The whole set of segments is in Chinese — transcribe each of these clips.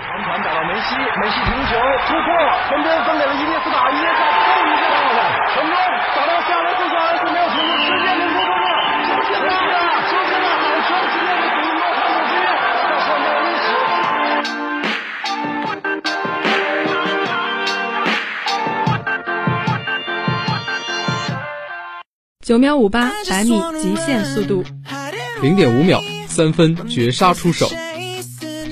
长传打到梅西，梅西停球突破，前边分给了伊涅斯塔，伊涅斯塔后一个到了，前边找到夏雷斯，夏雷斯没有停住，直接能够做到，出现了，出现了，好球，今天的比诺坎普之约，在上面的历史。九秒五八百米极限速度，零点五秒三分绝杀出手，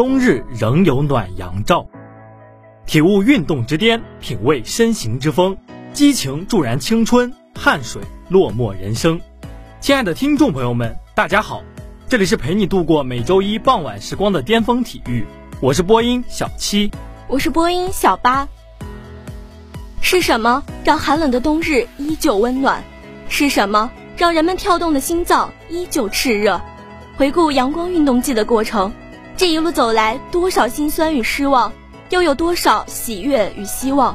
冬日仍有暖阳照，体悟运动之巅，品味身形之风，激情助燃青春，汗水落寞人生。亲爱的听众朋友们，大家好，这里是陪你度过每周一傍晚时光的巅峰体育，我是播音小七。我是播音小八。是什么让寒冷的冬日依旧温暖？是什么让人们跳动的心脏依旧炽热？回顾阳光运动季的过程，这一路走来，多少心酸与失望，又有多少喜悦与希望？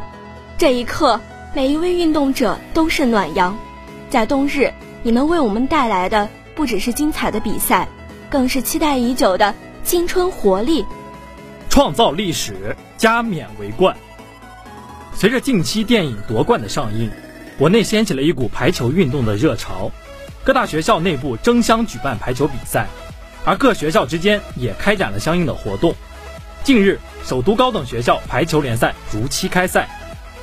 这一刻，每一位运动者都是暖阳。在冬日，你们为我们带来的不只是精彩的比赛，更是期待已久的青春活力。创造历史，加冕为冠。随着近期电影夺冠的上映，国内掀起了一股排球运动的热潮，各大学校内部争相举办排球比赛，而各学校之间也开展了相应的活动。近日，首都高等学校排球联赛如期开赛，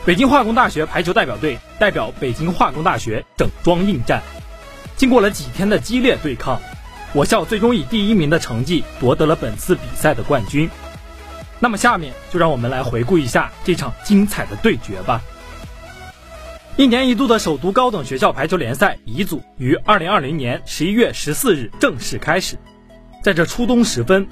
北京化工大学排球代表队代表北京化工大学整装应战。经过了几天的激烈对抗，我校最终以第一名的成绩夺得了本次比赛的冠军。那么下面就让我们来回顾一下这场精彩的对决吧。一年一度的首都高等学校排球联赛乙组于二零二零年十一月十四日正式开始。在这初冬时分，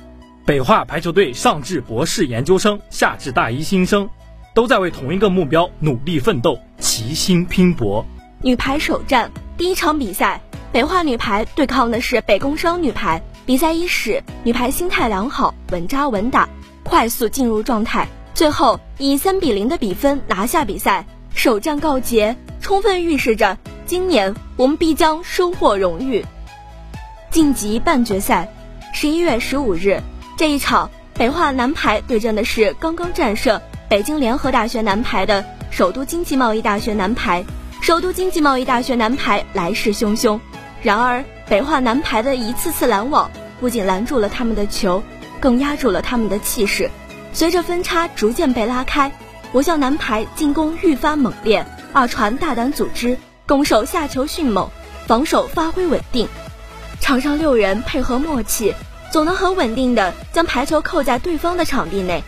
北化排球队上至博士研究生，下至大一新生，都在为同一个目标努力奋斗，齐心拼搏。女排首战第一场比赛，北化女排对抗的是北工商女排。比赛伊始，女排心态良好，稳扎稳打。快速进入状态，最后以三比零的比分拿下比赛，首战告捷，充分预示着今年我们必将收获荣誉。晋级半决赛，十一月十五日这一场，北化男排对阵的是刚刚战胜北京联合大学男排的首都经济贸易大学男排。首都经济贸易大学男排来势汹汹，然而北化男排的一次次拦网，不仅拦住了他们的球。更压住了他们的气势。随着分差逐渐被拉开，我校男排进攻愈发猛烈，二传大胆组织，攻守下球迅猛，防守发挥稳定。场上六人配合默契，总能很稳定的将排球扣在对方的场地内。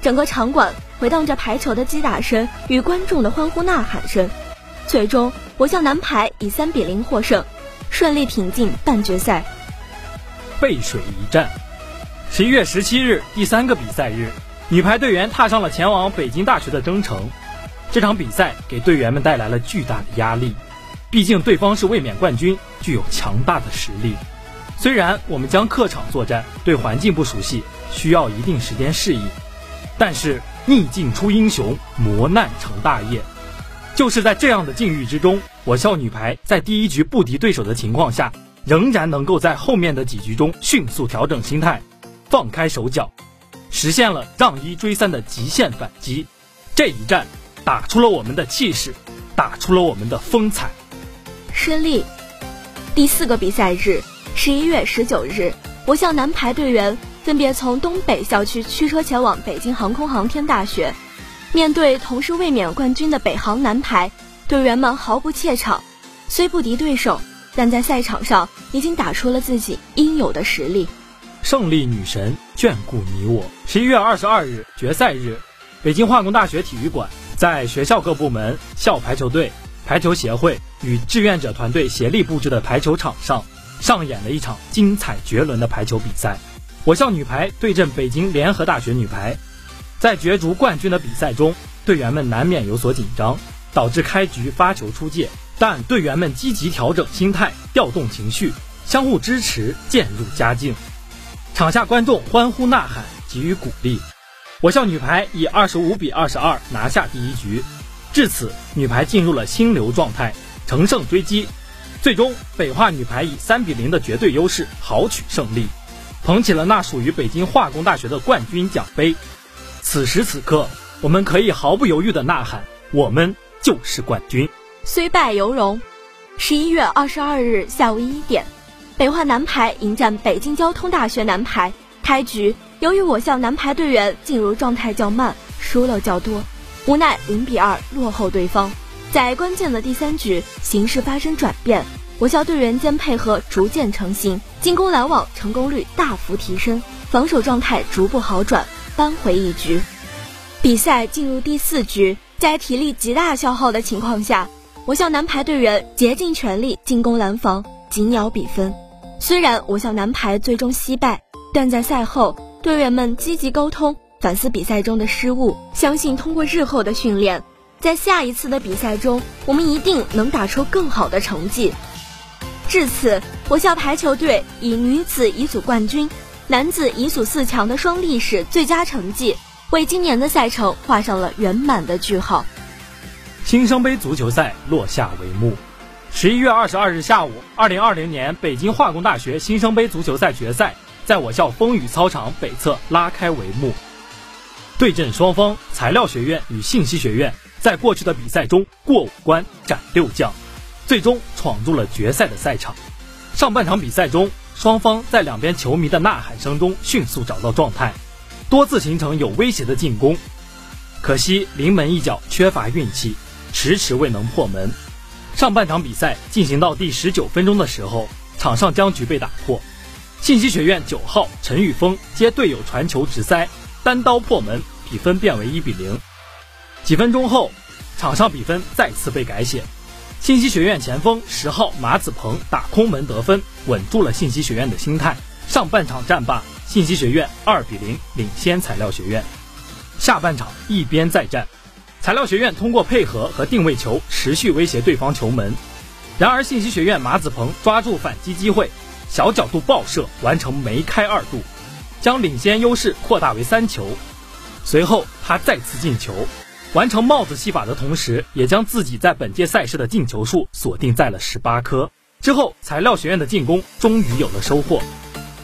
整个场馆回荡着排球的击打声与观众的欢呼呐喊声。最终，我校男排以三比零获胜，顺利挺进半决赛。背水一战。十一月十七日，第三个比赛日，女排队员踏上了前往北京大学的征程。这场比赛给队员们带来了巨大的压力，毕竟对方是卫冕冠军，具有强大的实力。虽然我们将客场作战，对环境不熟悉，需要一定时间适应，但是逆境出英雄，磨难成大业。就是在这样的境遇之中，我校女排在第一局不敌对手的情况下，仍然能够在后面的几局中迅速调整心态。放开手脚，实现了让一追三的极限反击。这一战打出了我们的气势，打出了我们的风采。顺利。第四个比赛日，十一月十九日，我校男排队员分别从东北校区驱车前往北京航空航天大学。面对同是卫冕冠军的北航男排，队员们毫不怯场。虽不敌对手，但在赛场上已经打出了自己应有的实力。胜利女神眷顾你我。十一月二十二日决赛日，北京化工大学体育馆，在学校各部门、校排球队、排球协会与志愿者团队协力布置的排球场上，上演了一场精彩绝伦的排球比赛。我校女排对阵北京联合大学女排，在角逐冠军的比赛中，队员们难免有所紧张，导致开局发球出界。但队员们积极调整心态，调动情绪，相互支持，渐入佳境。场下观众欢呼呐喊，给予鼓励。我校女排以二十五比二十二拿下第一局。至此，女排进入了心流状态，乘胜追击。最终，北化女排以三比零的绝对优势豪取胜利，捧起了那属于北京化工大学的冠军奖杯。此时此刻，我们可以毫不犹豫地呐喊：我们就是冠军！虽败犹荣。十一月二十二日下午一点，北化男排迎战北京交通大学男排。开局，由于我校男排队员进入状态较慢，输漏较多，无奈零比二落后对方。在关键的第三局，形势发生转变，我校队员间配合逐渐成型，进攻拦网成功率大幅提升，防守状态逐步好转，扳回一局。比赛进入第四局，在体力极大消耗的情况下。我校男排队员竭尽全力进攻拦防，紧咬比分。虽然我校男排最终惜败，但在赛后，队员们积极沟通，反思比赛中的失误，相信通过日后的训练，在下一次的比赛中，我们一定能打出更好的成绩。至此，我校排球队以女子乙组冠军、男子乙组四强的双历史最佳成绩，为今年的赛程画上了圆满的句号。新生杯足球赛落下帷幕。十一月二十二日下午，二零二零年北京化工大学新生杯足球赛决赛在我校风雨操场北侧拉开帷幕。对阵双方，材料学院与信息学院在过去的比赛中过五关斩六将，最终闯入了决赛的赛场。上半场比赛中，双方在两边球迷的呐喊声中迅速找到状态，多次形成有威胁的进攻，可惜临门一脚缺乏运气。迟迟未能破门。上半场比赛进行到第十九分钟的时候，场上僵局被打破。信息学院九号陈玉峰接队友传球直塞，单刀破门，比分变为一比零。几分钟后，场上比分再次被改写。信息学院前锋十号马子鹏打空门得分，稳住了信息学院的心态。上半场战罢，信息学院二比零领先材料学院。下半场一边再战。材料学院通过配合和定位球持续威胁对方球门，然而信息学院马子鹏抓住反击机会，小角度爆射完成梅开二度，将领先优势扩大为三球。随后他再次进球，完成帽子戏法的同时，也将自己在本届赛事的进球数锁定在了十八颗。之后材料学院的进攻终于有了收获，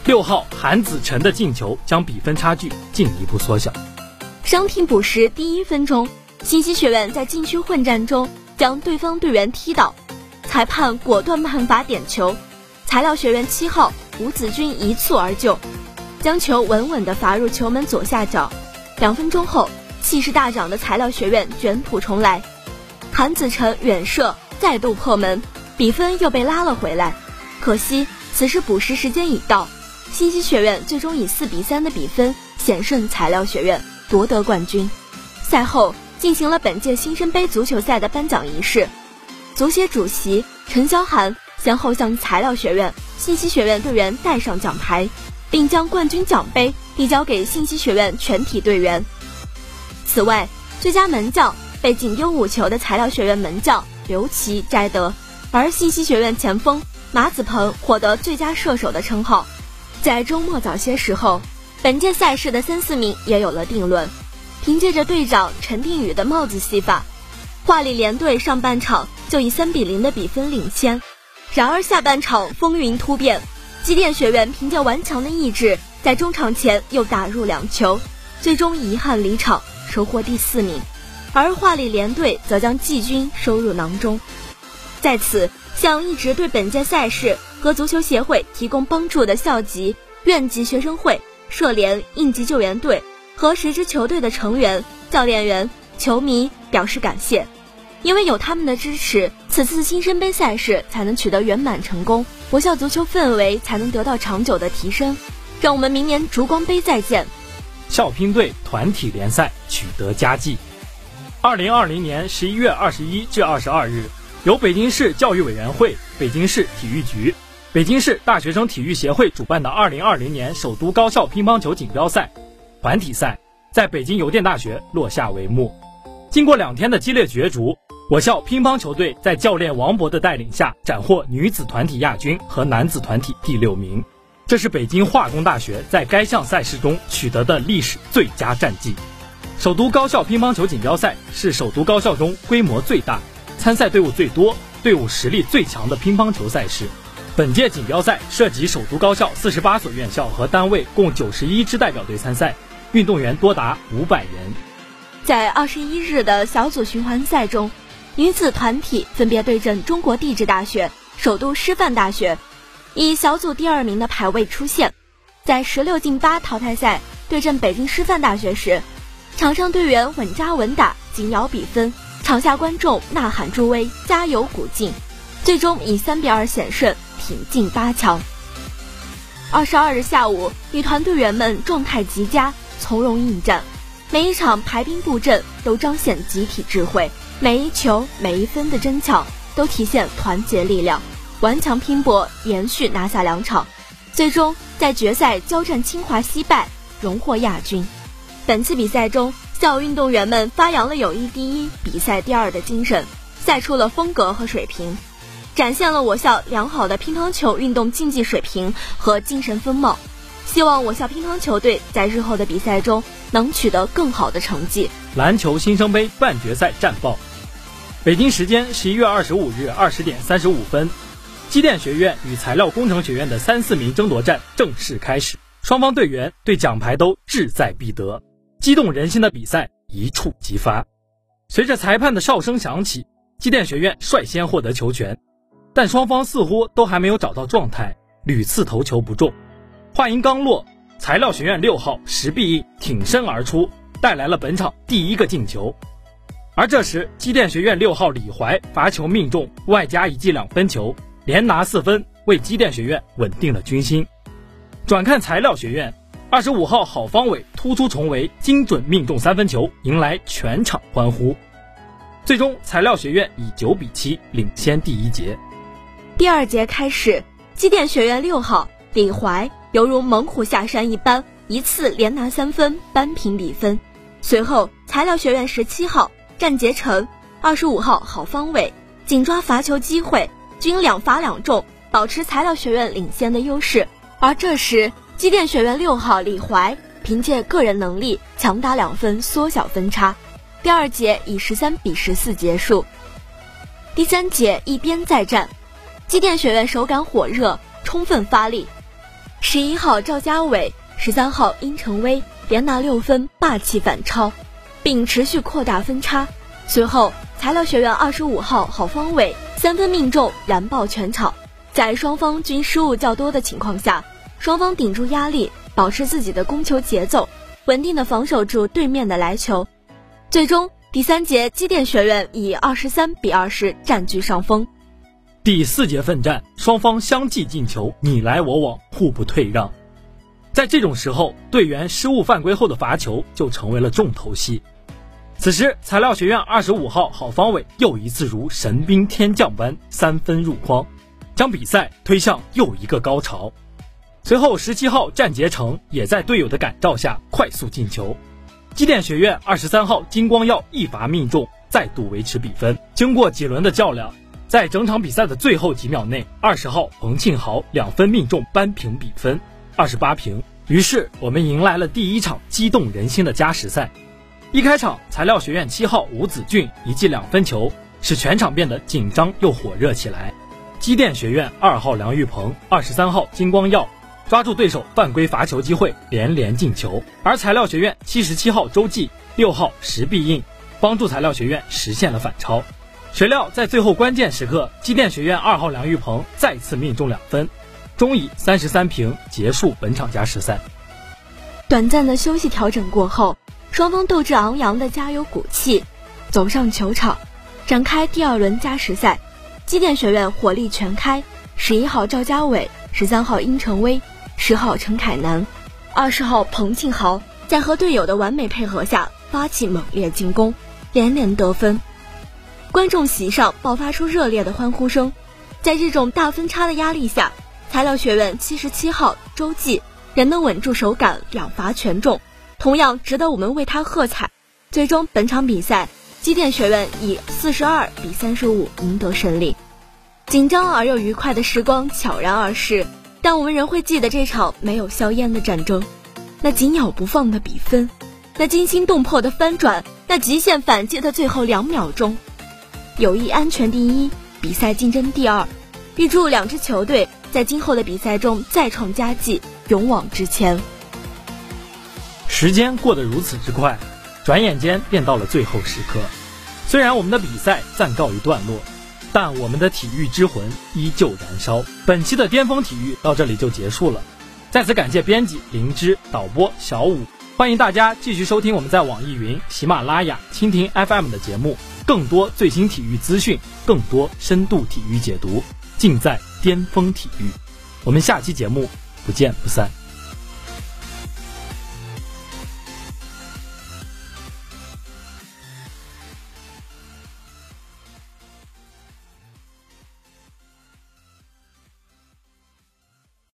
六号韩子晨的进球将比分差距进一步缩小。伤停补时第一分钟。信息学院在禁区混战中将对方队员踢倒，裁判果断判罚点球，材料学院七号吴子君一蹴而就，将球稳稳地罚入球门左下角。两分钟后，气势大涨的材料学院卷土重来，韩子晨远射再度破门，比分又被拉了回来。可惜此时补时时间已到，信息学院最终以四比三的比分险胜材料学院，夺得冠军。赛后。进行了本届新生杯足球赛的颁奖仪式，足协主席陈霄涵先后向材料学院、信息学院队员戴上奖牌，并将冠军奖杯递交给信息学院全体队员。此外，最佳门将被仅丢五球的材料学院门将刘琦摘得，而信息学院前锋马子鹏获得最佳射手的称号。在周末早些时候，本届赛事的三四名也有了定论。凭借着队长陈定宇的帽子戏法，华里联队上半场就以三比零的比分领先。然而下半场风云突变，机电学院凭借顽强的意志，在中场前又打入两球，最终遗憾离场，收获第四名。而华里联队则将季军收入囊中。在此，向一直对本届赛事和足球协会提供帮助的校级、院级学生会、社联、应急救援队。和十支球队的成员、教练员、球迷表示感谢，因为有他们的支持，此次新生杯赛事才能取得圆满成功，我校足球氛围才能得到长久的提升。让我们明年烛光杯再见。校乒队团体联赛取得佳绩。二零二零年十一月二十一至二十二日，由北京市教育委员会、北京市体育局、北京市大学生体育协会主办的2020年首都高校乒乓球锦标赛团体赛，在北京邮电大学落下帷幕。经过两天的激烈角逐，我校乒乓球队在教练王博的带领下，斩获女子团体亚军和男子团体第六名。这是北京化工大学在该项赛事中取得的历史最佳战绩。首都高校乒乓球锦标赛是首都高校中规模最大、参赛队伍最多、队伍实力最强的乒乓球赛事。本届锦标赛涉及首都高校四十八所院校和单位共九十一支代表队参赛，运动员多达五百人。在二十一日的小组循环赛中，女子团体分别对阵中国地质大学、首都师范大学。以小组第二名的排位出现，在十六进八淘汰赛对阵北京师范大学时，场上队员稳扎稳打，紧咬比分；场下观众呐喊助威，加油鼓劲，最终以三比二险胜，挺进八强。二十二日下午，女团队员们状态极佳，从容应战，每一场排兵布阵都彰显集体智慧，每一球每一分的争抢都体现团结力量。顽强拼搏，连续拿下两场，最终在决赛交战清华惜败，荣获亚军。本次比赛中，校运动员们发扬了友谊第一、比赛第二的精神，赛出了风格和水平，展现了我校良好的乒乓球运动竞技水平和精神风貌。希望我校乒乓球队在日后的比赛中能取得更好的成绩。篮球新生杯半决赛战报：北京时间十一月二十五日二十点三十五分。机电学院与材料工程学院的三四名争夺战正式开始，双方队员对奖牌都志在必得，激动人心的比赛一触即发。随着裁判的哨声响起，机电学院率先获得球权，但双方似乎都还没有找到状态，屡次投球不中。话音刚落，材料学院六号石碧应挺身而出，带来了本场第一个进球。而这时，机电学院六号李怀罚球命中，外加一记两分球。连拿四分，为机电学院稳定了军心。转看材料学院，二十五号郝方伟突出重围，精准命中三分球，迎来全场欢呼。最终，材料学院以九比七领先第一节。第二节开始，机电学院六号李怀犹如猛虎下山一般，一次连拿三分，扳平比分。随后，材料学院十七号战杰成、二十五号郝方伟紧抓罚球机会。均两罚两中，保持材料学院领先的优势。而这时，机电学院六号李怀凭借个人能力强打两分，缩小分差。第二节以十三比十四结束。第三节一边再战，机电学院手感火热，充分发力。十一号赵家伟、十三号殷成威连拿六分，霸气反超，并持续扩大分差。随后，材料学院二十五号郝方伟。三分命中，燃爆全场。在双方均失误较多的情况下，双方顶住压力，保持自己的攻球节奏，稳定的防守住对面的来球。最终，第三节机电学院以二十三比二十占据上风。第四节奋战，双方相继进球，你来我往，互不退让。在这种时候，队员失误犯规后的罚球就成为了重头戏。此时，材料学院二十五号郝方伟又一次如神兵天降般三分入筐，将比赛推向又一个高潮。随后，十七号战杰成也在队友的感召下快速进球。机电学院二十三号金光耀一罚命中，再度维持比分。经过几轮的较量，在整场比赛的最后几秒内，二十号彭庆豪两分命中扳平比分，二十八平。于是，我们迎来了第一场激动人心的加时赛。一开场，材料学院七号吴子俊一记两分球，使全场变得紧张又火热起来。机电学院二号梁玉鹏、二十三号金光耀抓住对手犯规罚球机会，连连进球。而材料学院七十七号周记、六号石必应帮助材料学院实现了反超。谁料在最后关键时刻，机电学院二号梁玉鹏再次命中两分，终以三十三平结束本场加时赛。短暂的休息调整过后。双方斗志昂扬的加油鼓气，走上球场，展开第二轮加时赛。机电学院火力全开，十一号赵家伟、十三号殷成威、十号陈凯南、二十号彭庆豪在和队友的完美配合下发起猛烈进攻，连连得分。观众席上爆发出热烈的欢呼声。在这种大分差的压力下，材料学院七十七号周记仍能稳住手感，两罚全中，同样值得我们为他喝彩。最终本场比赛，机电学院以四十二比三十五赢得胜利。紧张而又愉快的时光悄然而逝，但我们仍会记得这场没有硝烟的战争，那紧咬不放的比分，那惊心动魄的翻转，那极限反击的最后两秒钟。友谊安全第一，比赛竞争第二。预祝两支球队在今后的比赛中再创佳绩，勇往直前。时间过得如此之快，转眼间便到了最后时刻。虽然我们的比赛暂告一段落，但我们的体育之魂依旧燃烧。本期的巅峰体育到这里就结束了。再次感谢编辑灵芝、导播小五，欢迎大家继续收听我们在网易云、喜马拉雅、蜻蜓 FM 的节目，更多最新体育资讯，更多深度体育解读。尽在巅峰体育，我们下期节目不见不散。